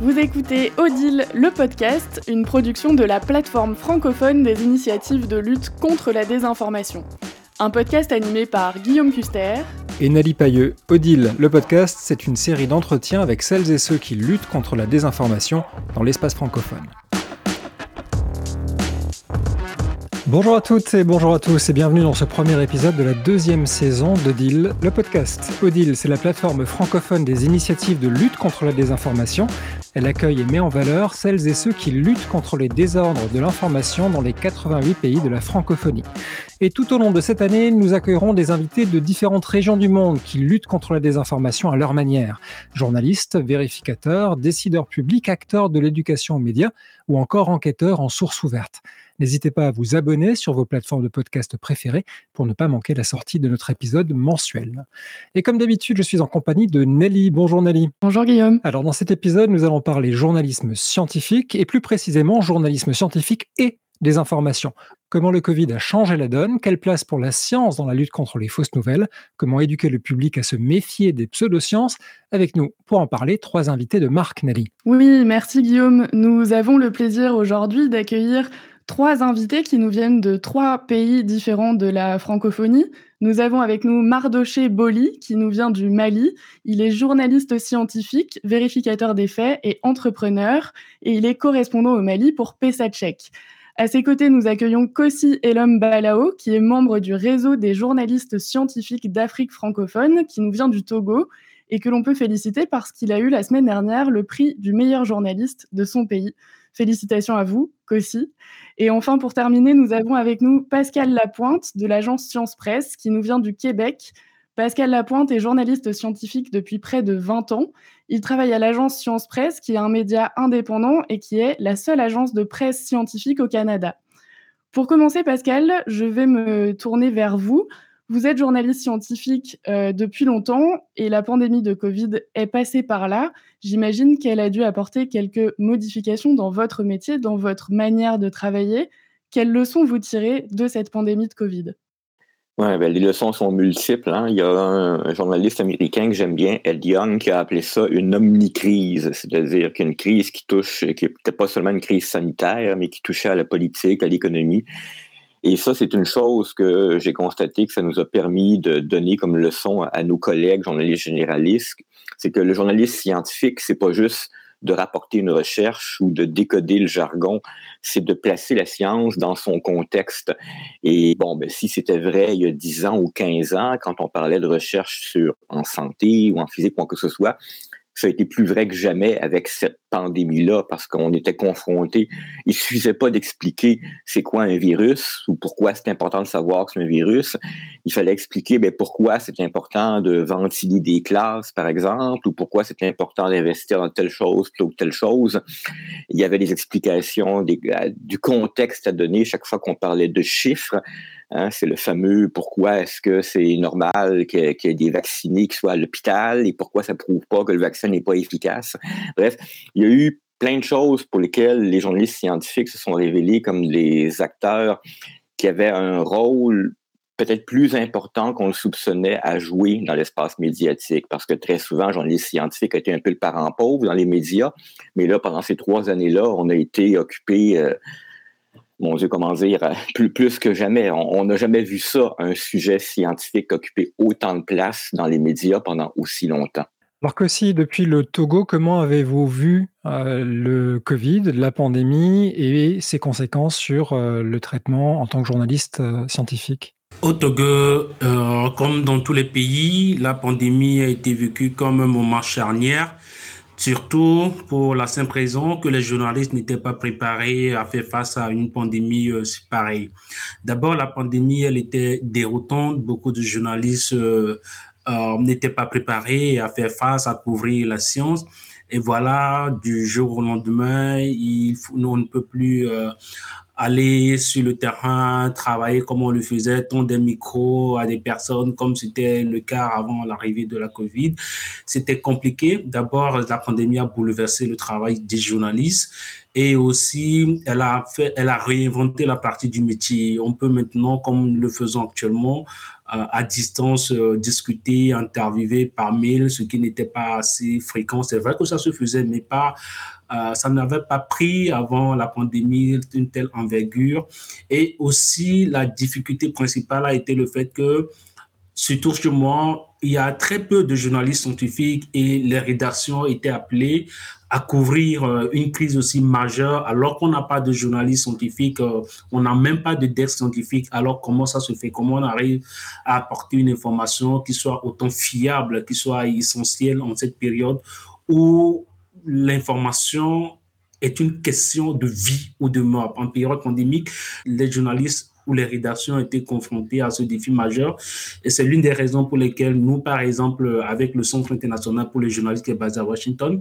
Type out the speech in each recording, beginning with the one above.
Vous écoutez Odile, le podcast, une production de la plateforme francophone des initiatives de lutte contre la désinformation. Un podcast animé par Guillaume Custer et Nali Pailleux. Odile, le podcast, c'est une série d'entretiens avec celles et ceux qui luttent contre la désinformation dans l'espace francophone. Bonjour à toutes et bonjour à tous et bienvenue dans ce premier épisode de la deuxième saison d'Odile, le podcast. Odile, c'est la plateforme francophone des initiatives de lutte contre la désinformation. Elle accueille et met en valeur celles et ceux qui luttent contre les désordres de l'information dans les 88 pays de la francophonie. Et tout au long de cette année, nous accueillerons des invités de différentes régions du monde qui luttent contre la désinformation à leur manière. Journalistes, vérificateurs, décideurs publics, acteurs de l'éducation aux médias ou encore enquêteurs en source ouverte. N'hésitez pas à vous abonner sur vos plateformes de podcast préférées pour ne pas manquer la sortie de notre épisode mensuel. Et comme d'habitude, je suis en compagnie de Nelly. Bonjour Nelly. Bonjour Guillaume. Alors dans cet épisode, nous allons parler journalisme scientifique et plus précisément journalisme scientifique et des informations. Comment le Covid a changé la donne Quelle place pour la science dans la lutte contre les fausses nouvelles Comment éduquer le public à se méfier des pseudosciences Avec nous, pour en parler, trois invités de Marc Nelly. Oui, merci Guillaume. Nous avons le plaisir aujourd'hui d'accueillir trois invités qui nous viennent de trois pays différents de la francophonie. Nous avons avec nous Mardoché Boli, qui nous vient du Mali. Il est journaliste scientifique, vérificateur des faits et entrepreneur, et il est correspondant au Mali pour Pesachek. À ses côtés, nous accueillons Kossi Elom Balao, qui est membre du réseau des journalistes scientifiques d'Afrique francophone, qui nous vient du Togo, et que l'on peut féliciter parce qu'il a eu la semaine dernière le prix du meilleur journaliste de son pays. Félicitations à vous, Kossi. Et enfin, pour terminer, nous avons avec nous Pascal Lapointe de l'agence Science Presse qui nous vient du Québec. Pascal Lapointe est journaliste scientifique depuis près de 20 ans. Il travaille à l'agence Science Presse, qui est un média indépendant et qui est la seule agence de presse scientifique au Canada. Pour commencer, Pascal, je vais me tourner vers vous. Vous êtes journaliste scientifique euh, depuis longtemps et la pandémie de Covid est passée par là. J'imagine qu'elle a dû apporter quelques modifications dans votre métier, dans votre manière de travailler. Quelles leçons vous tirez de cette pandémie de Covid? Ouais, ben, les leçons sont multiples. Hein. Il y a un, journaliste américain que j'aime bien, Ed Young, qui a appelé ça une omnicrise, c'est-à-dire qu'une crise qui touche, qui n'était pas seulement une crise sanitaire, mais qui touchait à la politique, à l'économie, et ça, c'est une chose que j'ai constaté que ça nous a permis de donner comme leçon à nos collègues journalistes généralistes. C'est que le journaliste scientifique, c'est pas juste de rapporter une recherche ou de décoder le jargon, c'est de placer la science dans son contexte. Et bon, ben, si c'était vrai il y a 10 ans ou 15 ans, quand on parlait de recherche sur en santé ou en physique ou quoi que ce soit, ça a été plus vrai que jamais avec cette pandémie-là parce qu'on était confrontés. Il suffisait pas d'expliquer c'est quoi un virus ou pourquoi c'est important de savoir que c'est un virus. Il fallait expliquer ben, pourquoi c'est important de ventiler des classes, par exemple, ou pourquoi c'est important d'investir dans telle chose plutôt que telle chose. Il y avait des explications du contexte à donner chaque fois qu'on parlait de chiffres. Hein, c'est le fameux pourquoi est-ce que c'est normal qu'il y, ait des vaccinés qui soient à l'hôpital et pourquoi ça prouve pas que le vaccin n'est pas efficace. Bref, y a eu plein de choses pour lesquelles les journalistes scientifiques se sont révélés comme des acteurs qui avaient un rôle peut-être plus important qu'on le soupçonnait à jouer dans l'espace médiatique, parce que très souvent, le journaliste scientifique a été un peu le parent pauvre dans les médias, mais là, pendant ces trois années-là, on a été occupé euh, mon Dieu, comment dire, plus que jamais. On n'a jamais vu ça, un sujet scientifique occuper autant de place dans les médias pendant aussi longtemps. Alors que si, depuis le Togo, comment avez-vous vu euh, le Covid, la pandémie et ses conséquences sur euh, le traitement en tant que journaliste scientifique? Au Togo, comme dans tous les pays, la pandémie a été vécue comme un moment charnière Surtout pour la simple raison que les journalistes n'étaient pas préparés à faire face à une pandémie euh, pareille. D'abord, la pandémie, elle était déroutante. Beaucoup de journalistes euh, euh, n'étaient pas préparés à faire face, à couvrir la science. Et voilà, du jour au lendemain, il, on ne peut plus aller sur le terrain, travailler comme on le faisait, tendre des micros à des personnes comme c'était le cas avant l'arrivée de la COVID. C'était compliqué. D'abord, la pandémie a bouleversé le travail des journalistes et aussi elle a fait, elle a réinventé la partie du métier. On peut maintenant, comme nous le faisons actuellement, euh, à distance, euh, discuter, interviewer par mail, ce qui n'était pas assez fréquent. C'est vrai que ça se faisait, mais pas euh, ça n'avait pas pris avant la pandémie une telle envergure. Et aussi, la difficulté principale a été le fait que, surtout chez moi, il y a très peu de journalistes scientifiques et les rédactions étaient appelées à couvrir euh, une crise aussi majeure alors qu'on n'a pas de journalistes scientifiques, euh, on n'a même pas de desk scientifique. Alors comment ça se fait? Comment on arrive à apporter une information qui soit autant fiable, qui soit essentielle en cette période où l'information est une question de vie ou de mort? En période pandémique, les journalistes ou les rédactions ont été confrontés à ce défi majeur. Et c'est l'une des raisons pour lesquelles nous, par exemple, avec le Centre international pour les journalistes qui est basé à Washington,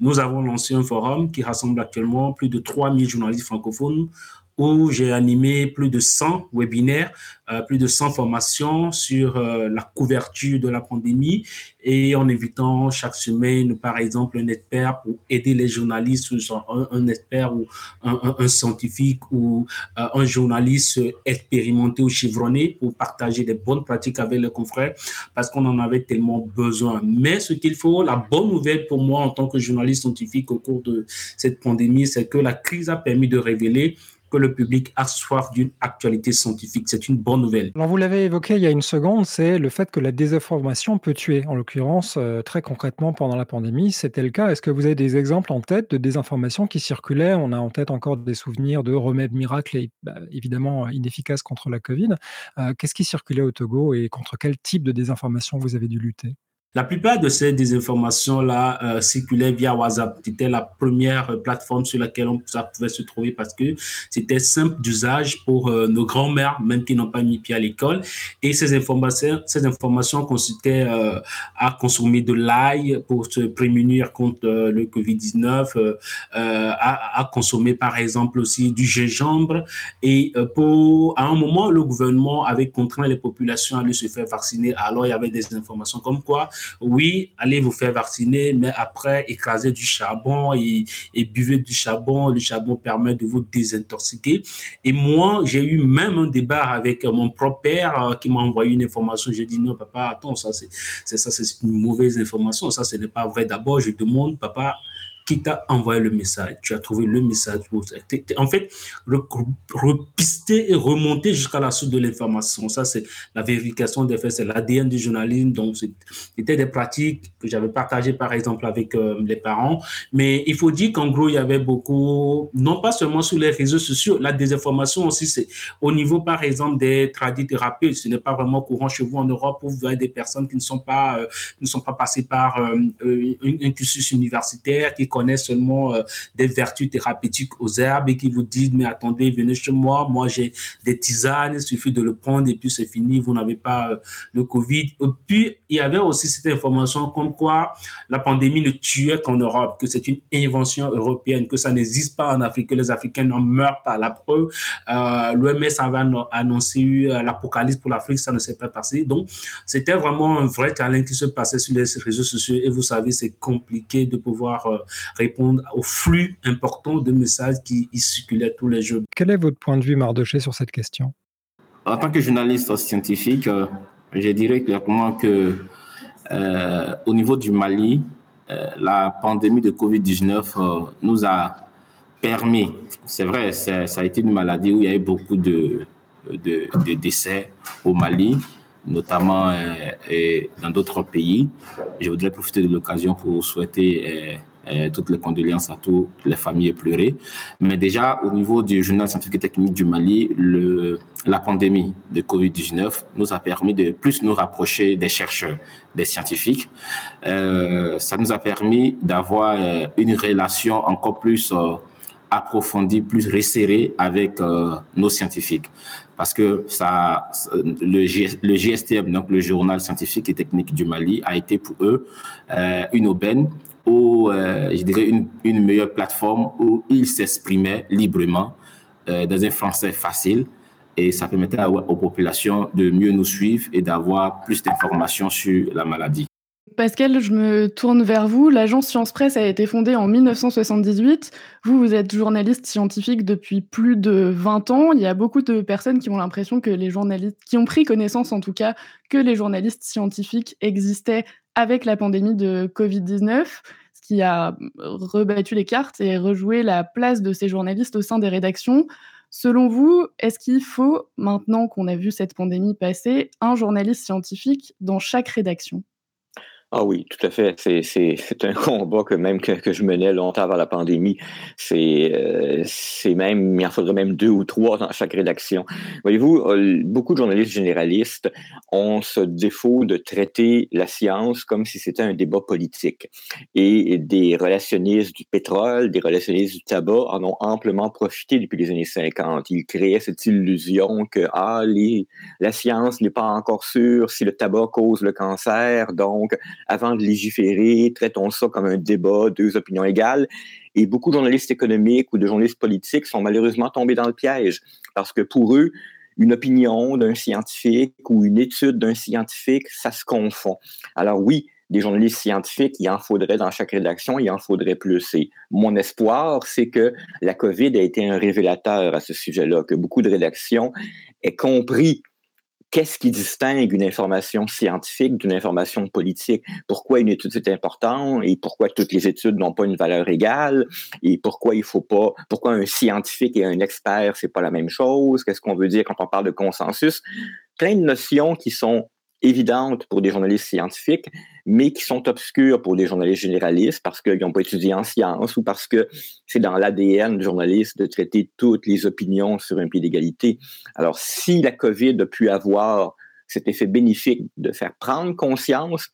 nous avons lancé un forum qui rassemble actuellement plus de 3000 journalistes francophones où j'ai animé plus de 100 webinaires, euh, plus de 100 formations sur euh, la couverture de la pandémie et en invitant chaque semaine, par exemple, un expert pour aider les journalistes, un, un expert ou un, un, scientifique ou euh, un journaliste expérimenté ou chevronné pour partager des bonnes pratiques avec les confrères parce qu'on en avait tellement besoin. Mais ce qu'il faut, la bonne nouvelle pour moi en tant que journaliste scientifique au cours de cette pandémie, c'est que la crise a permis de révéler que le public a soif d'une actualité scientifique. C'est une bonne nouvelle. Alors vous l'avez évoqué il y a une seconde, c'est le fait que la désinformation peut tuer. En l'occurrence, euh, très concrètement pendant la pandémie, c'était le cas. Est-ce que vous avez des exemples en tête de désinformation qui circulaient? On a en tête encore des souvenirs de remèdes miracles et bah, évidemment inefficaces contre la Covid. Euh, qu'est-ce qui circulait au Togo et contre quel type de désinformation vous avez dû lutter? La plupart de ces désinformations-là euh, circulaient via WhatsApp. C'était la première plateforme sur laquelle on, ça pouvait se trouver parce que c'était simple d'usage pour euh, nos grands-mères, même qui n'ont pas mis pied à l'école. Et ces informations, ces informations consistaient euh, à consommer de l'ail pour se prémunir contre le Covid-19, euh, à, à, consommer par exemple aussi du gingembre. Et pour, à un moment, le gouvernement avait contraint les populations à aller se faire vacciner. Alors il y avait des informations comme quoi oui, allez vous faire vacciner, mais après, écraser du charbon et, et buvez du charbon. Le charbon permet de vous désintoxiquer. Et moi, j'ai eu même un débat avec mon propre père euh, qui m'a envoyé une information. J'ai dit non, papa, attends, ça, c'est ça, c'est une mauvaise information. Ça, ce n'est pas vrai. D'abord, je demande, papa, qui t'a envoyé le message. Tu as trouvé le message. En fait, repister et remonter jusqu'à la source de l'information. Ça, c'est la vérification des faits, c'est l'ADN du journalisme. Donc, c'était des pratiques que j'avais partagées, par exemple, avec euh, les parents. Mais il faut dire qu'en gros, il y avait beaucoup, non pas seulement sur les réseaux sociaux, la désinformation aussi, c'est au niveau, par exemple, des tradithérapeutes. Ce n'est pas vraiment courant chez vous en Europe où vous avez des personnes qui ne sont pas, euh, ne sont pas passées par euh, un cursus universitaire, qui connaissent seulement euh, des vertus thérapeutiques aux herbes et qui vous disent, mais attendez, venez chez moi, moi j'ai des tisanes, il suffit de le prendre et puis c'est fini, vous n'avez pas euh, le Covid. Et puis, il y avait aussi cette information comme quoi la pandémie ne tuait qu'en Europe, que c'est une invention européenne, que ça n'existe pas en Afrique, que les Africains n'en meurent pas. La preuve, euh, l'OMS avait annoncé l'apocalypse pour l'Afrique, ça ne s'est pas passé. Donc, c'était vraiment un vrai challenge qui se passait sur les réseaux sociaux et vous savez, c'est compliqué de pouvoir répondre au flux important de messages qui circulaient tous les jours. Quel est votre point de vue, Mardoché, sur cette question? En tant que journaliste scientifique, euh, je dirais clairement que euh, au niveau du Mali, euh, la pandémie de Covid-19 nous a permis, c'est vrai, ça a été une maladie où il y a eu beaucoup de, de, de décès au Mali, notamment et dans d'autres pays. Je voudrais profiter de l'occasion pour souhaiter euh, toutes les condoléances à toutes les familles pleurées. Mais déjà, au niveau du journal scientifique et technique du Mali, la pandémie de Covid-19 nous a permis de plus nous rapprocher des chercheurs, des scientifiques. Euh, ça nous a permis d'avoir euh, une relation encore plus approfondie, plus resserrée avec nos scientifiques. Parce que ça, le, le GSTM, donc le journal scientifique et technique du Mali, a été pour eux une aubaine ou, euh, je dirais, une, une, meilleure plateforme où ils s'exprimaient librement dans un français facile et ça permettait aux populations de mieux nous suivre et d'avoir plus d'informations sur la maladie. Pascal, je me tourne vers vous. L'agence Science Presse a été fondée en 1978. Vous, vous êtes journaliste scientifique depuis plus de 20 ans. Il y a beaucoup de personnes qui ont l'impression que les journalistes, qui ont pris connaissance en tout cas, que les journalistes scientifiques existaient avec la pandémie de Covid-19, ce qui a rebattu les cartes et rejoué la place de ces journalistes au sein des rédactions. Selon vous, est-ce qu'il faut, maintenant qu'on a vu cette pandémie passer, un journaliste scientifique dans chaque rédaction? Ah oui, tout à fait. C'est un combat que même que, je menais longtemps avant la pandémie. C'est euh, c'est même, il en faudrait même deux ou trois dans chaque rédaction. Voyez-vous, euh, beaucoup de journalistes généralistes ont ce défaut de traiter la science comme si c'était un débat politique. Et des relationnistes du pétrole, des relationnistes du tabac en ont amplement profité depuis les années 50. Ils créaient cette illusion que ah, les, la science n'est pas encore sûre si le tabac cause le cancer, donc avant de légiférer, traitons ça comme un débat, deux opinions égales. Et beaucoup de journalistes économiques ou de journalistes politiques sont malheureusement tombés dans le piège parce que pour eux, une opinion d'un scientifique ou une étude d'un scientifique, ça se confond. Alors oui, des journalistes scientifiques, il en faudrait dans chaque rédaction, il en faudrait plus. Et mon espoir, c'est que la COVID a été un révélateur à ce sujet-là, que beaucoup de rédactions aient compris qu'est-ce qui distingue une information scientifique d'une information politique? Pourquoi une étude c'est important et pourquoi toutes les études n'ont pas une valeur égale? Et pourquoi il faut pas, pourquoi un scientifique et un expert c'est pas la même chose? Qu'est-ce qu'on veut dire quand on parle de consensus? Plein de notions qui sont évidentes pour des journalistes scientifiques, mais qui sont obscures pour des journalistes généralistes parce qu'ils n'ont pas étudié en sciences ou parce que c'est dans l'ADN du journaliste de traiter toutes les opinions sur un pied d'égalité. Alors, si la COVID a pu avoir cet effet bénéfique de faire prendre conscience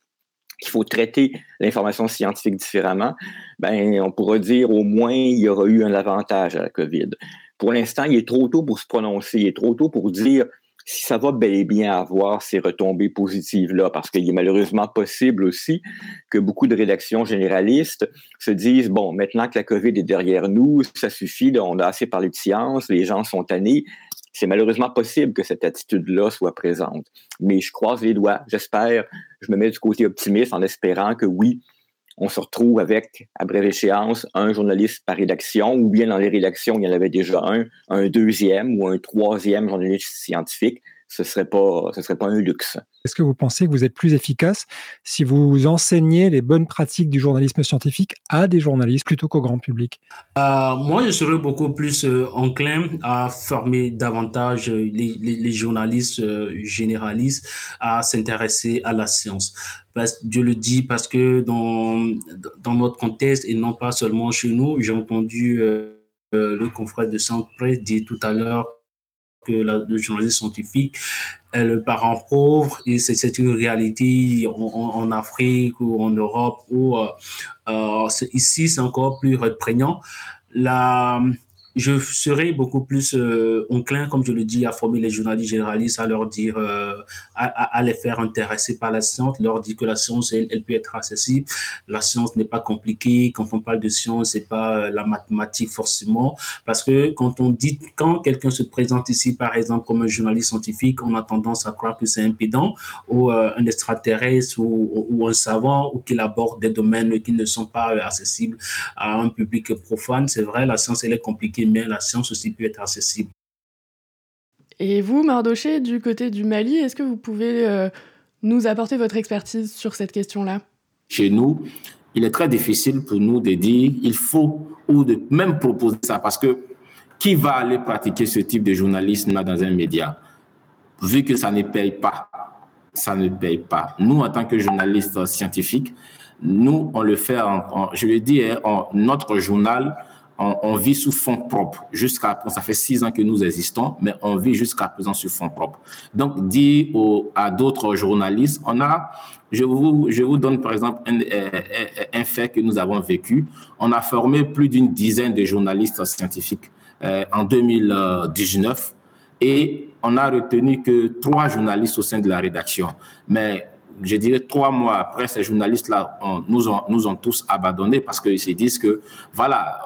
qu'il faut traiter l'information scientifique différemment, ben, on pourra dire au moins il y aura eu un avantage à la COVID. Pour l'instant, il est trop tôt pour se prononcer, il est trop tôt pour dire si ça va bel et bien avoir ces retombées positives-là, parce qu'il est malheureusement possible aussi que beaucoup de rédactions généralistes se disent, bon, maintenant que la COVID est derrière nous, ça suffit, on a assez parlé de science, les gens sont tannés. C'est malheureusement possible que cette attitude-là soit présente. Mais je croise les doigts, j'espère, je me mets du côté optimiste en espérant que oui, on se retrouve avec, à brève échéance, un journaliste par rédaction, ou bien dans les rédactions, il y en avait déjà un, un deuxième ou un troisième journaliste scientifique. Ce ne serait, pas, ce serait pas un luxe. Est-ce que vous pensez que vous êtes plus efficace si vous enseignez les bonnes pratiques du journalisme scientifique à des journalistes plutôt qu'au grand public? Euh, Moi, je serais beaucoup plus euh, enclin à former davantage euh, les, les, journalistes généralistes à s'intéresser à la science. Parce, je le dis parce que dans, dans notre contexte, et non pas seulement chez nous, j'ai entendu le confrère de Centre Presse dire tout à l'heure que le journaliste scientifique est le parent pauvre et c'est une réalité en, Afrique ou en Europe où euh, euh, ici c'est encore plus. La, je serais beaucoup plus euh, enclin, comme je le dis, à former les journalistes généralistes, à leur dire, euh, à, les faire intéresser par la science, leur dire que la science, elle, peut être accessible. La science n'est pas compliquée. Quand on parle de science, c'est pas euh, la mathématique forcément, parce que quand on dit, quand quelqu'un se présente ici, par exemple, comme un journaliste scientifique, on a tendance à croire que c'est un pédant ou un extraterrestre ou, un savant ou qu'il aborde des domaines qui ne sont pas accessibles à un public profane. C'est vrai, la science, elle est compliquée mais la science aussi peut être accessible. Et vous, Mardoché, du côté du Mali, est-ce que vous pouvez euh, nous apporter votre expertise sur cette question-là? Chez nous, il est très difficile pour nous de dire il faut ou de même proposer ça parce que qui va aller pratiquer ce type de journalisme dans un média? Vu que ça ne paye pas, ça ne paye pas. Nous, en tant que journalistes scientifiques, nous, on le fait, en, je veux dire, en notre journal, on, vit sous fonds propres. Jusqu'à ça fait six ans que nous existons, mais on vit jusqu'à présent sous fonds propres. Donc, dit à d'autres journalistes, on a, je vous, je vous donne par exemple un, un, fait que nous avons vécu. On a formé plus d'une dizaine de journalistes scientifiques euh, en 2019 et on a retenu que trois journalistes au sein de la rédaction. Mais je dirais trois mois après, ces journalistes-là nous, ont, tous abandonnés parce qu'ils se disent que, voilà,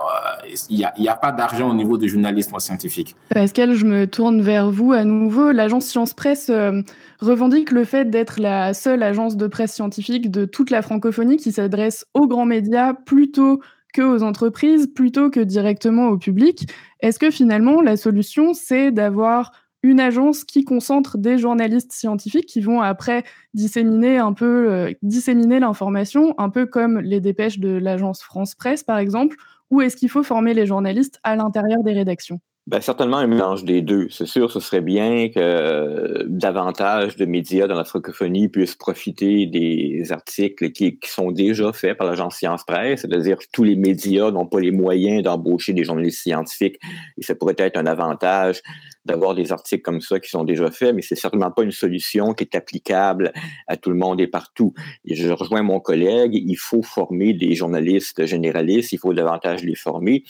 euh, il n'y a, a, pas d'argent au niveau du journalisme scientifique. Pascal, je me tourne vers vous à nouveau. L'agence Science Presse euh, revendique le fait d'être la seule agence de presse scientifique de toute la francophonie qui s'adresse aux grands médias plutôt que aux entreprises, plutôt que directement au public. Est-ce que finalement, la solution, c'est d'avoir une agence qui concentre des journalistes scientifiques qui vont après disséminer un peu euh, disséminer l'information, un peu comme les dépêches de l'agence France Presse par exemple, ou est-ce qu'il faut former les journalistes à l'intérieur des rédactions? Ben, certainement un mélange des deux. C'est sûr, ce serait bien que euh, davantage de médias dans la francophonie puissent profiter des articles qui, sont déjà faits par l'agence Science Presse, c'est-à-dire que tous les médias n'ont pas les moyens d'embaucher des journalistes scientifiques et ça pourrait être un avantage d'avoir des articles comme ça qui sont déjà faits, mais c'est certainement pas une solution qui est applicable à tout le monde et partout. Je rejoins mon collègue, il faut former des journalistes généralistes, il faut davantage les former.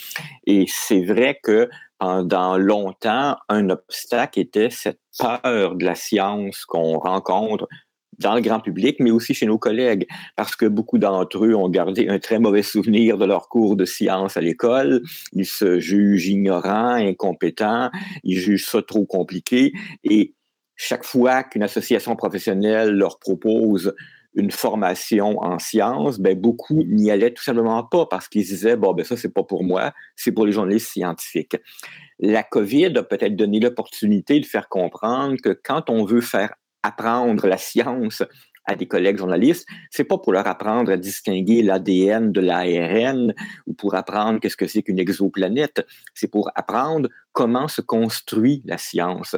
Et c'est vrai que pendant longtemps, un obstacle était cette peur de la science qu'on rencontre dans le grand public, mais aussi chez nos collègues, parce que beaucoup d'entre eux ont gardé un très mauvais souvenir de leur cours de science à l'école. Ils se jugent ignorants, incompétents, ils jugent ça trop compliqué, et chaque fois qu'une association professionnelle leur propose une formation en sciences, ben beaucoup n'y allaient tout simplement pas parce qu'ils disaient bon ben ça c'est pas pour moi, c'est pour les journalistes scientifiques. La Covid a peut-être donné l'opportunité de faire comprendre que quand on veut faire apprendre la science à des collègues journalistes, c'est pas pour leur apprendre à distinguer l'ADN de l'ARN ou pour apprendre qu'est-ce que c'est qu'une exoplanète, c'est pour apprendre comment se construit la science,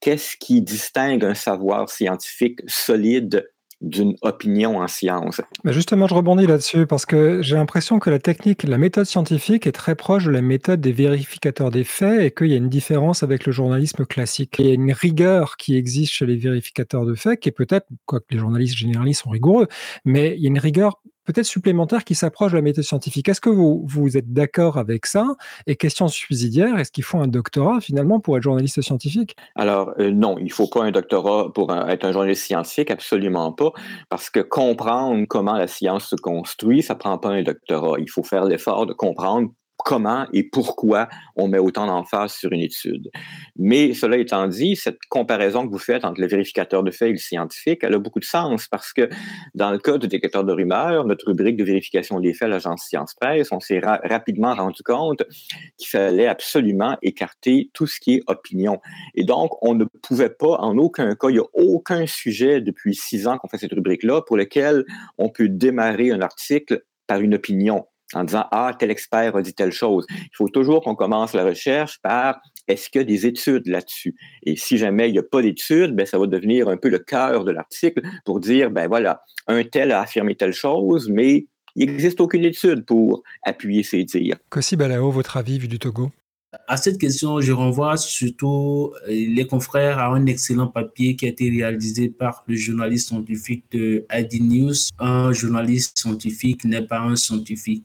qu'est-ce qui distingue un savoir scientifique solide d'une opinion en science. Mais justement, je rebondis là-dessus parce que j'ai l'impression que la technique, la méthode scientifique est très proche de la méthode des vérificateurs des faits et qu'il y a une différence avec le journalisme classique. Il y a une rigueur qui existe chez les vérificateurs de faits qui est peut-être, quoique les journalistes généralistes sont rigoureux, mais il y a une rigueur peut-être supplémentaire qui s'approche de la méthode scientifique. Est-ce que vous, vous êtes d'accord avec ça? Et question subsidiaire, est-ce qu'il faut un doctorat finalement pour être journaliste scientifique? Alors euh, non, il ne faut pas un doctorat pour être un journaliste scientifique, absolument pas, parce que comprendre comment la science se construit, ça ne prend pas un doctorat. Il faut faire l'effort de comprendre comment et pourquoi on met autant d'emphase sur une étude. Mais cela étant dit, cette comparaison que vous faites entre le vérificateur de faits et le scientifique, elle a beaucoup de sens parce que dans le cas du détecteur de rumeurs, notre rubrique de vérification des faits à l'agence Science Presse, on s'est rapidement rendu compte qu'il fallait absolument écarter tout ce qui est opinion. Et donc, on ne pouvait pas, en aucun cas, il n'y a aucun sujet depuis six ans qu'on fait cette rubrique-là pour lequel on peut démarrer un article par une opinion en disant Ah, tel expert a dit telle chose. Il faut toujours qu'on commence la recherche par est-ce qu'il y a des études là-dessus? Et si jamais il n'y a pas d'études, ben, ça va devenir un peu le cœur de l'article pour dire ben voilà, un tel a affirmé telle chose, mais il n'existe aucune étude pour appuyer ses dires. Kossi Balao, votre avis vu du Togo? À cette question, je renvoie surtout euh, les confrères à un excellent papier qui a été réalisé par le journaliste scientifique de ID News. Un journaliste scientifique n'est pas un scientifique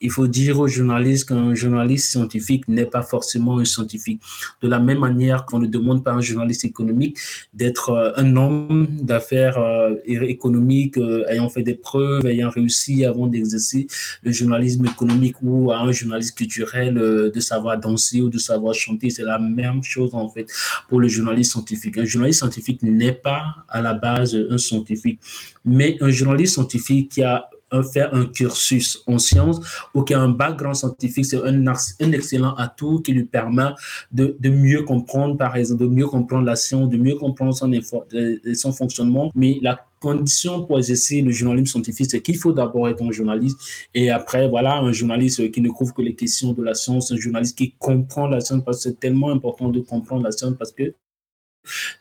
il faut dire aux journalistes qu'un journaliste scientifique n'est pas forcément un scientifique. De la même manière qu'on ne demande pas à un journaliste économique d'être euh, un homme d'affaires euh, économiques euh, ayant fait des preuves, ayant réussi avant d'exercer le journalisme économique ou à un journaliste culturel de savoir danser ou de savoir chanter. C'est la même chose en fait pour le journaliste scientifique. Un journaliste scientifique n'est pas à la base un scientifique, mais un journaliste scientifique qui a faire un cursus en sciences ou qui a un background scientifique, c'est un, un, excellent atout qui lui permet de, de, mieux comprendre, par exemple, de mieux comprendre la science, de mieux comprendre son, effort, son fonctionnement. Mais la condition pour exercer le journalisme scientifique, c'est qu'il faut d'abord être un journaliste et après, voilà, un journaliste qui ne couvre que les questions de la science, un journaliste qui comprend la science parce que c'est tellement important de comprendre la science parce que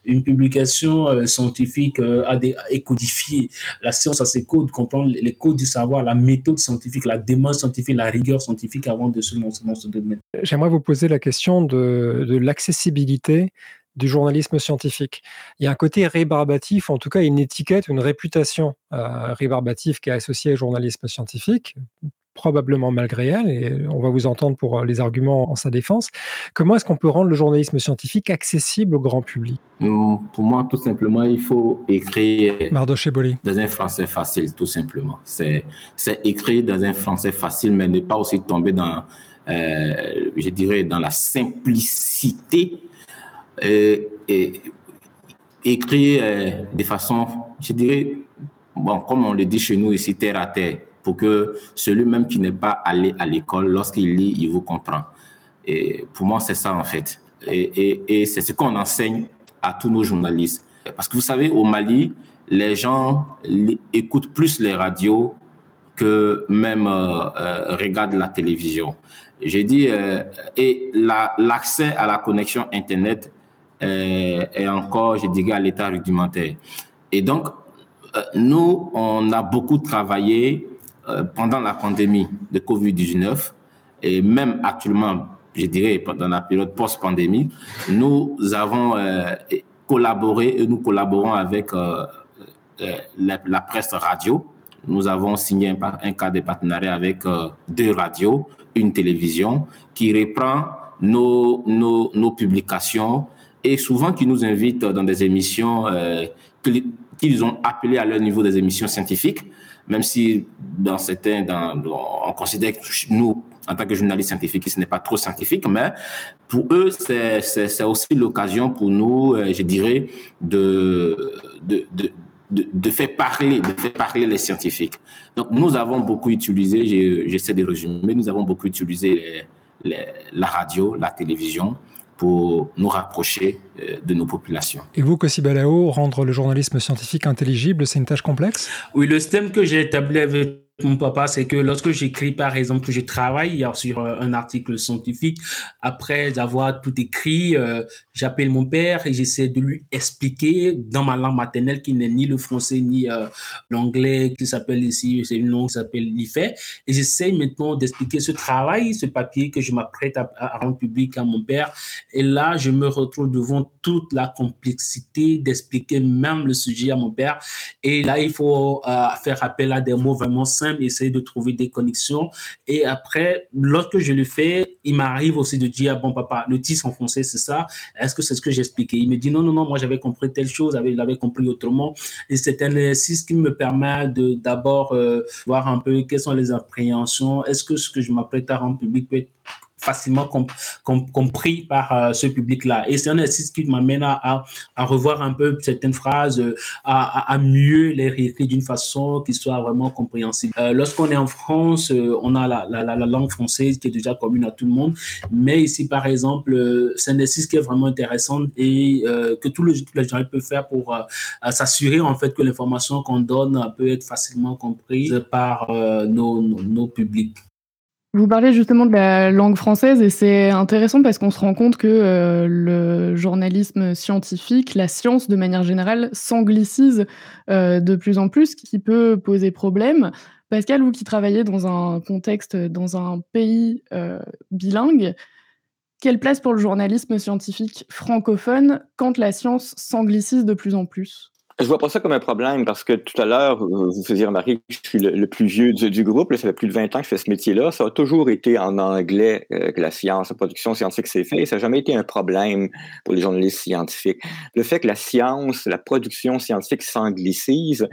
une publication euh, scientifique euh, a, des, codifié la science à ses codes, comprendre les codes du savoir, la méthode scientifique, la démarche scientifique, la rigueur scientifique avant de se lancer dans ce domaine. J'aimerais vous poser la question de, de l'accessibilité du journalisme scientifique. Il y a un côté rébarbatif, en tout cas une étiquette, une réputation euh, rébarbative qui est associée au journalisme scientifique, probablement malgré elle, et on va vous entendre pour les arguments en sa défense. Comment est-ce qu'on peut rendre le journalisme scientifique accessible au grand public? Pour moi, tout simplement, il faut écrire dans un français facile, tout simplement. C'est écrire dans un français facile, mais ne pas aussi tomber dans, euh, je dirais, dans la simplicité. Euh, et écrire euh, de façon, je dirais, bon, comme on le dit chez nous ici, terre à terre, que celui même qui n'est pas allé à l'école, lorsqu'il lit, il vous comprend. Et pour moi, c'est ça en fait. Et, et, c'est ce qu'on enseigne à tous nos journalistes. Parce que vous savez, au Mali, les gens écoutent plus les radios que même euh, euh, regardent la télévision. J'ai dit, euh, et l'accès à la connexion Internet est encore, je dirais, à l'état rudimentaire. Et donc, nous, on a beaucoup travaillé pendant la pandémie de Covid-19 et même actuellement, je dirais, pendant la période post-pandémie, nous avons collaboré et nous collaborons avec la, presse radio. Nous avons signé un, un cas de partenariat avec deux radios une télévision qui reprend nos, publications et souvent qui nous invite dans des émissions euh, qu'ils ont appelées à leur niveau des émissions scientifiques, même si dans certains, dans, on considère que nous, en tant que journalistes scientifiques, ce n'est pas trop scientifique, mais pour eux, c'est aussi l'occasion pour nous, euh, je dirais, de, faire parler, de faire parler les scientifiques. Donc, nous avons beaucoup utilisé, j'essaie de résumer, nous avons beaucoup utilisé la radio, la télévision pour nous rapprocher euh, de nos populations. Et vous, Kossi Balao, rendre le journalisme scientifique intelligible, c'est une tâche complexe? Oui, le système que j'ai établi avec mon papa, c'est que lorsque j'écris, par exemple, que je travaille sur euh, un article scientifique, après avoir tout écrit, euh, j'appelle mon père et j'essaie de lui expliquer dans ma langue maternelle qui n'est ni le français ni euh, l'anglais qui s'appelle ici, c'est une langue qui s'appelle l'IFE. Et j'essaie maintenant d'expliquer ce travail, ce papier que je m'apprête à, à, rendre public à mon père. Et là, je me retrouve devant toute la complexité d'expliquer même le sujet à mon père. Et là, il faut faire appel à des mots vraiment simples essayer de trouver des connexions. Et après, lorsque je le fais, il m'arrive aussi de dire, bon papa, le titre en français, c'est ça. Est-ce que c'est ce que j'expliquais? Il me dit, non, non, non, moi j'avais compris telle chose, il l'avait compris autrement. Et c'est un exercice qui me permet de d'abord euh, voir un peu quelles sont les appréhensions. Est-ce que ce que je m'apprête à rendre public peut être facilement compris par euh, ce public-là. Et c'est un exercice qui m'amène à, revoir un peu certaines phrases, euh, à, mieux les réécrire d'une façon qui soit vraiment compréhensible. Euh, lorsqu'on est en France, on a la, la, la, langue française qui est déjà commune à tout le monde, mais ici, par exemple, c'est un exercice qui est vraiment intéressant et que les, les gens peuvent faire pour s'assurer en fait que l'information qu'on donne peut être facilement comprise par nos publics. Vous parlez justement de la langue française et c'est intéressant parce qu'on se rend compte que euh, le journalisme scientifique, la science de manière générale, s'anglicise euh, de plus en plus, ce qui peut poser problème. Pascal, vous qui travaillez dans un contexte, dans un pays euh, bilingue, quelle place pour le journalisme scientifique francophone quand la science s'anglicise de plus en plus? Je vois pas ça comme un problème parce que tout à l'heure, vous faisiez remarquer que je suis le, plus vieux du, groupe. Là, ça fait plus de 20 ans que je fais ce métier-là. Ça a toujours été en anglais euh, que la science, la production scientifique s'est faite. Ça n'a jamais été un problème pour les journalistes scientifiques. Le fait que la science, la production scientifique s'anglicise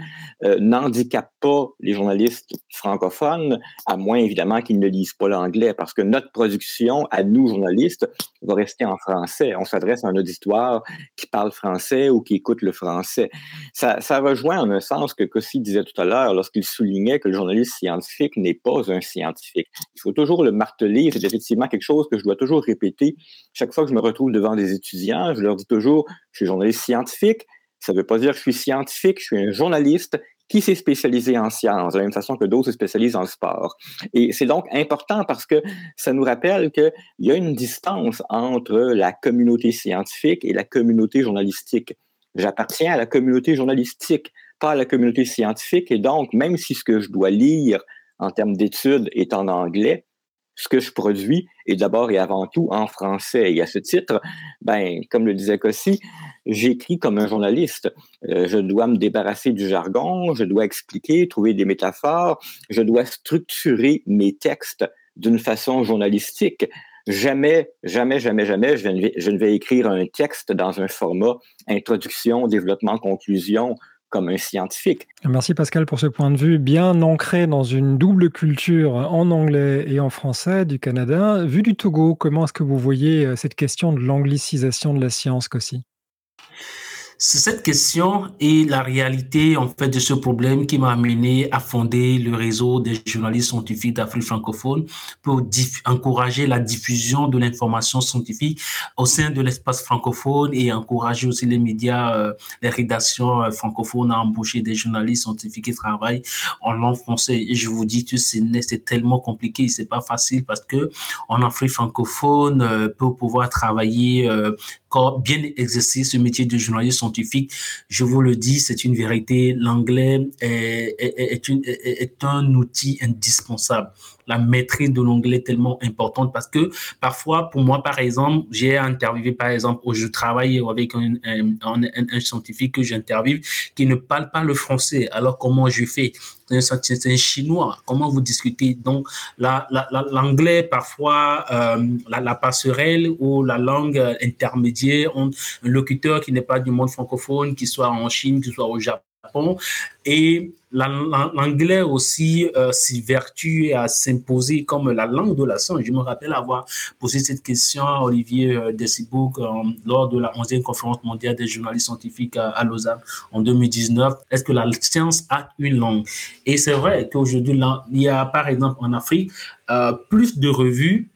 euh, n'handicape pas les journalistes francophones, à moins évidemment qu'ils ne lisent pas l'anglais, parce que notre production, à nous journalistes, va rester en français. On s'adresse à un auditoire qui parle français ou qui écoute le français. Ça, rejoint en un sens que Cossi disait tout à l'heure lorsqu'il soulignait que le journaliste scientifique n'est pas un scientifique. Il faut toujours le marteler. C'est effectivement quelque chose que je dois toujours répéter. Chaque fois que je me retrouve devant des étudiants, je leur dis toujours, je suis journaliste scientifique. Ça ne veut pas dire que je suis scientifique, je suis un journaliste qui s'est spécialisé en sciences, de la même façon que d'autres se spécialisent en sport. Et c'est donc important parce que ça nous rappelle qu'il y a une distance entre la communauté scientifique et la communauté journalistique. J'appartiens à la communauté journalistique, pas à la communauté scientifique. Et donc, même si ce que je dois lire en termes d'études est en anglais, ce que je produis est d'abord et avant tout en français. Et à ce titre, ben, comme le disait Cossi, j'écris comme un journaliste. Euh, je dois me débarrasser du jargon, je dois expliquer, trouver des métaphores, je dois structurer mes textes d'une façon journalistique. Jamais, jamais, jamais, jamais, je ne, vais écrire un texte dans un format introduction, développement, conclusion, comme un scientifique. Merci Pascal pour ce point de vue bien ancré dans une double culture en anglais et en français du Canada. Vu du Togo, comment est-ce que vous voyez euh, cette question de l'anglicisation de la science, Kossi? C'est cette question et la réalité en fait de ce problème qui m'a amené à fonder le réseau des journalistes scientifiques d'Afrique francophone pour encourager la diffusion de l'information scientifique au sein de l'espace francophone et encourager aussi les médias, euh, les rédactions euh, francophones à embaucher des journalistes scientifiques qui travaillent en langue française. Et je vous dis que c'est tellement compliqué, c'est pas facile parce que en Afrique francophone, euh, pour pouvoir travailler bien exercer ce métier de journaliste scientifique. Je vous le dis, c'est une vérité. L'anglais est, un outil indispensable. La maîtrise de l'anglais tellement importante parce que parfois, pour moi, par exemple, j'ai interviewé, par exemple, où je travaille avec un, un, un, un scientifique que j'interviewe qui ne parle pas le français. Alors, comment je fais? C'est un chinois. Comment vous discutez? Donc, l'anglais, la, parfois, euh, la, la, passerelle ou la langue intermédiaire, un locuteur qui n'est pas du monde francophone, qui soit en Chine, qui soit au Japon, et l'anglais aussi euh, s'y à s'imposer comme la langue de la science. Je me rappelle avoir posé cette question à Olivier euh, Desibouk euh, lors de la 11e conférence mondiale des journalistes scientifiques à, Lausanne en 2019. Est-ce que la science a une langue? Et c'est vrai qu'aujourd'hui, il y a par exemple en Afrique euh, plus de revues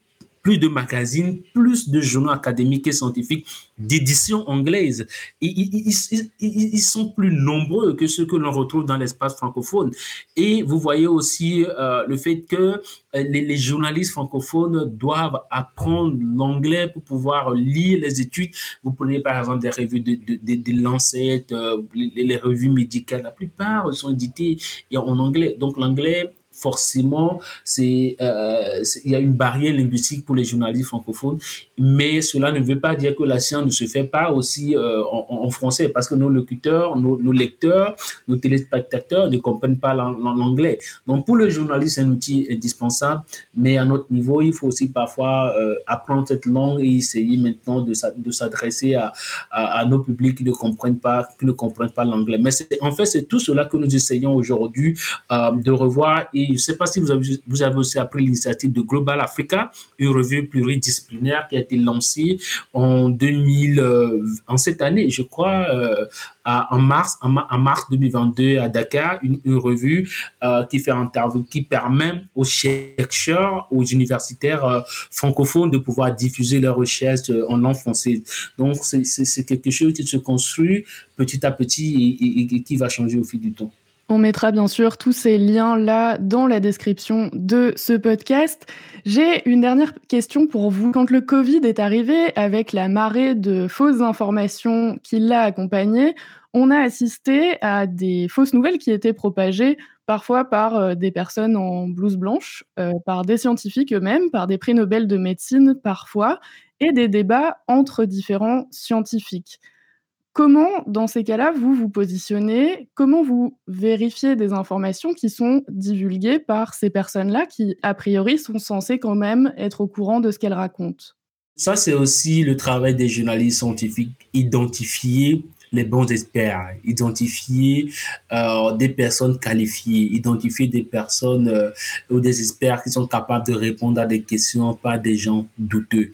plus de magazines, plus de journaux académiques et scientifiques d'édition anglaise. Ils, sont plus nombreux que ceux que l'on retrouve dans l'espace francophone. Et vous voyez aussi euh, le fait que euh, les, les, francophones doivent apprendre l'anglais pour pouvoir lire les études. Vous prenez par exemple des revues de, de, de, Lancet, euh, les, les, revues médicales, la plupart sont éditées en anglais. Donc l'anglais forcément, c'est, euh, il y a une barrière linguistique pour les journalistes francophones, mais cela ne veut pas dire que la science ne se fait pas aussi euh, en, français, parce que nos locuteurs, nos, lecteurs, nos téléspectateurs ne comprennent pas l'anglais. Donc, pour le journaliste, c'est un outil indispensable, mais à notre niveau, il faut aussi parfois euh, apprendre cette langue et essayer maintenant de, de s'adresser à, à, nos publics qui ne comprennent pas, qui ne comprennent pas l'anglais. Mais en fait, c'est tout cela que nous essayons aujourd'hui de revoir et je ne sais pas si vous avez, aussi appris l'initiative de Global Africa, une revue pluridisciplinaire qui a été lancée en 2000, euh, en cette année, je crois, euh, en mars, en, mars 2022 à Dakar, une, revue euh, qui fait interview, qui permet aux chercheurs, aux universitaires francophones de pouvoir diffuser leurs recherches en langue française. Donc, c'est quelque chose qui se construit petit à petit et qui va changer au fil du temps. On mettra bien sûr tous ces liens-là dans la description de ce podcast. J'ai une dernière question pour vous. Quand le Covid est arrivé, avec la marée de fausses informations qui l'a accompagné, on a assisté à des fausses nouvelles qui étaient propagées parfois par euh, des personnes en blouse blanche, euh, par des scientifiques eux-mêmes, par des prix Nobel de médecine parfois, et des débats entre différents scientifiques. Comment, dans ces cas-là, vous vous positionnez Comment vous vérifiez des informations qui sont divulguées par ces personnes-là qui, a priori, sont censées quand même être au courant de ce qu'elles racontent? Ça, c'est aussi le travail des journalistes scientifiques, identifier les bons experts, identifier euh, des personnes qualifiées, identifier des personnes euh, ou des experts qui sont capables de répondre à des questions, pas des gens douteux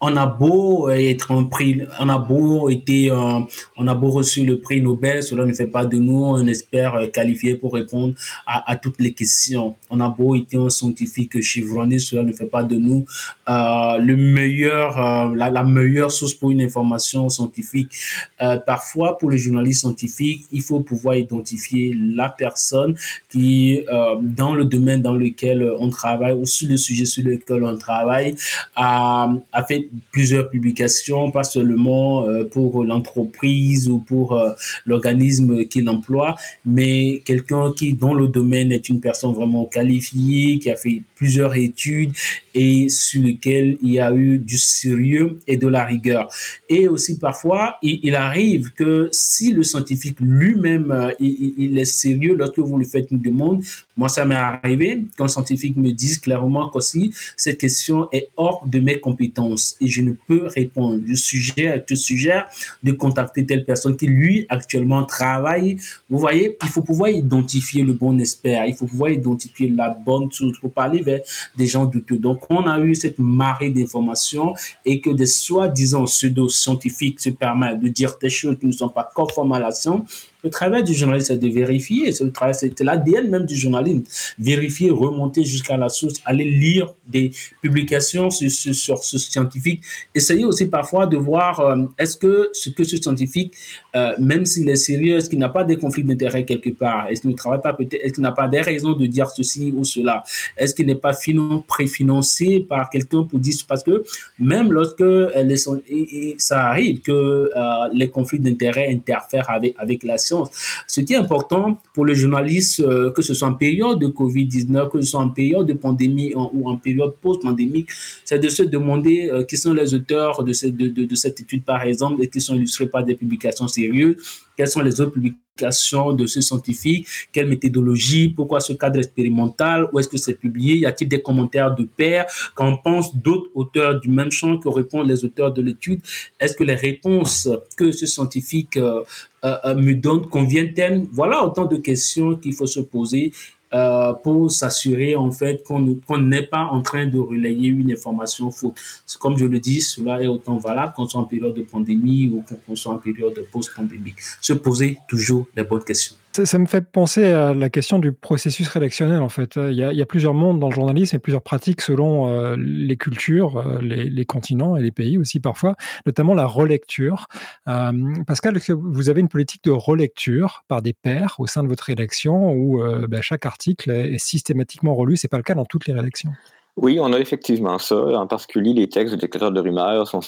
on a beau être un prix, on a beau été, euh, on a beau reçu le prix Nobel, cela ne fait pas de nous un expert euh, qualifié pour répondre à, toutes les questions. On a beau été un scientifique chevronné, cela ne fait pas de nous euh, le meilleur, la, meilleure source pour une information scientifique. Euh, parfois pour les journalistes scientifiques, il faut pouvoir identifier la personne qui, euh, dans le domaine dans lequel on travaille ou sur le sujet sur lequel on travaille, a, fait plusieurs publications, pas seulement euh, pour l'entreprise ou pour l'organisme qu'il emploie, mais quelqu'un qui, dans le domaine, est une personne vraiment qualifiée, qui a fait plusieurs études et sur lequel il y a eu du sérieux et de la rigueur. Et aussi parfois, il, arrive que si le scientifique lui-même, euh, il, est sérieux lorsque vous lui faites une demande, moi ça m'est arrivé quand scientifique me dise clairement qu'aussi cette question est hors de mes compétences et je ne peux répondre. Je suggère, je suggère de contacter telle personne qui lui actuellement travaille. Vous voyez, il faut pouvoir identifier le bon expert, il faut pouvoir identifier la bonne chose pour parler vers des gens douteux. Donc on a eu cette marée d'informations et que des soi-disant pseudo-scientifiques se permettent de dire des choses qui ne sont pas conformes à la science le travail du journaliste, c'est de vérifier. C'est l'ADN même du journalisme. Vérifier, remonter jusqu'à la source, aller lire des publications sur, ce scientifique. Essayer aussi parfois de voir euh, est-ce que ce que ce scientifique, euh, même s'il est sérieux, est-ce qu'il n'a pas des conflits d'intérêts quelque part? Est-ce qu'il ne travaille pas peut-être Est-ce qu'il n'a pas des raisons de dire ceci ou cela? Est-ce qu'il n'est pas préfinancé par quelqu'un pour dire parce que même lorsque les, ça arrive que euh, les conflits d'intérêts interfèrent avec avec la science ce qui est important pour les journalistes, euh, que ce soit en période de Covid-19, que ce soit en période de pandémie ou en période post-pandémique, c'est de se demander euh, qui sont les auteurs de, cette, de, cette étude, par exemple, et qui sont illustrés par des publications sérieuses, quelles sont les autres publications de ce scientifique, quelle méthodologie, pourquoi ce cadre expérimental, où est-ce que c'est publié, y a-t-il des commentaires de pairs, qu'en pensent d'autres auteurs du même champ que répondent les auteurs de l'étude, est-ce que les réponses que ce scientifique euh, euh, euh, me donne conviennent-elles? Voilà autant de questions qu'il faut se poser euh, pour s'assurer en fait qu'on n'est pas en train de relayer une information faute. Comme je le dis, cela est autant valable quand on est en période de pandémie ou quand on est en période de post-pandémie. Se poser toujours les bonnes questions. Ça, me fait penser à la question du processus rédactionnel, en fait. Il y a, plusieurs mondes dans le journalisme et plusieurs pratiques selon euh, les cultures, euh, les, continents et les pays aussi parfois, notamment la relecture. Euh, Pascal, vous avez une politique de relecture par des pairs au sein de votre rédaction où bah, chaque article est systématiquement relu? Ce n'est pas le cas dans toutes les rédactions. Oui, on a effectivement ça. En particulier, les textes de déclarateurs de rumeurs sont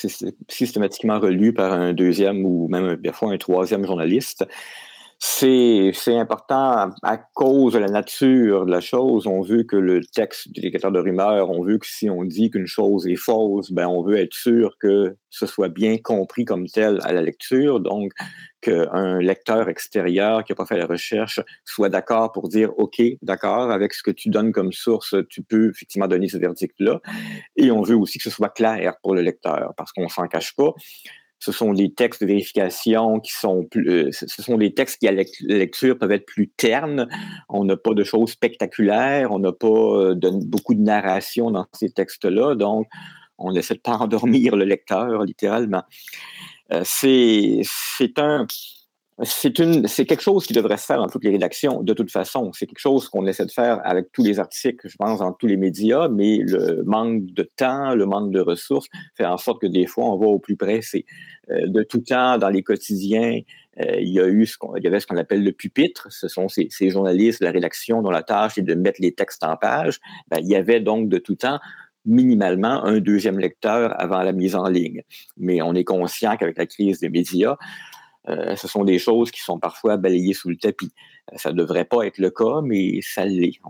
systématiquement relus par un deuxième ou même parfois un troisième journaliste c'est important à, cause de la nature de la chose. On veut que le texte du détecteur de rumeurs, on veut que si on dit qu'une chose est fausse, ben on veut être sûr que ce soit bien compris comme tel à la lecture. Donc, qu'un lecteur extérieur qui n'a pas fait la recherche soit d'accord pour dire OK, d'accord, avec ce que tu donnes comme source, tu peux effectivement donner ce verdict-là. Et on veut aussi que ce soit clair pour le lecteur, parce qu'on s'en cache pas ce sont des textes de vérification qui sont plus, euh, ce sont des textes qui à la lecture peuvent être plus ternes. On n'a pas de choses spectaculaires, on n'a pas euh, beaucoup de narration dans ces textes-là, donc on essaie de pas endormir le lecteur littéralement. Euh, c'est un c'est quelque chose qui devrait se faire dans toutes les rédactions, de toute façon. C'est quelque chose qu'on essaie de faire avec tous les articles, je pense, dans tous les médias, mais le manque de temps, le manque de ressources fait en sorte que des fois, on va au plus près. C'est euh, de tout temps dans les quotidiens. Euh, il y a eu ce qu'on, avait ce qu'on appelle le pupitre. Ce sont ces, journalistes, la rédaction dont la tâche est de mettre les textes en page. Ben, il y avait donc de tout temps minimalement un deuxième lecteur avant la mise en ligne. Mais on est conscient qu'avec la crise des médias, euh, ce sont des choses qui sont parfois balayées sous le tapis. Euh, ça ne devrait pas être le cas, mais ça l'est,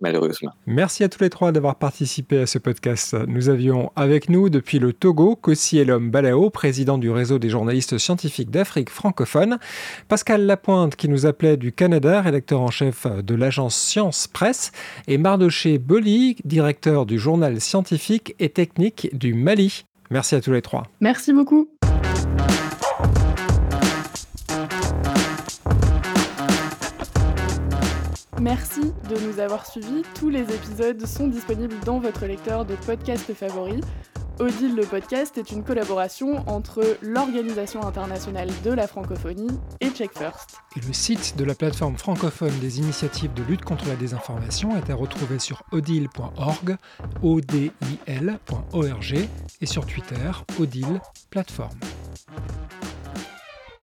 malheureusement. Merci à tous les trois d'avoir participé à ce podcast. Nous avions avec nous depuis le Togo Kossi Elom Balao, président du réseau des journalistes scientifiques d'Afrique francophone, Pascal Lapointe qui nous appelait du Canada, rédacteur en chef de l'agence Science Presse, et Mardoché Boli, directeur du journal scientifique et technique du Mali. Merci à tous les trois. Merci beaucoup. Merci de nous avoir suivis. Tous les épisodes sont disponibles dans votre lecteur de podcast favori. Odile le podcast est une collaboration entre l'Organisation internationale de la francophonie et Check First. Et le site de la plateforme francophone des initiatives de lutte contre la désinformation est à retrouver sur odile.org, odil.org et sur Twitter, odile plateforme.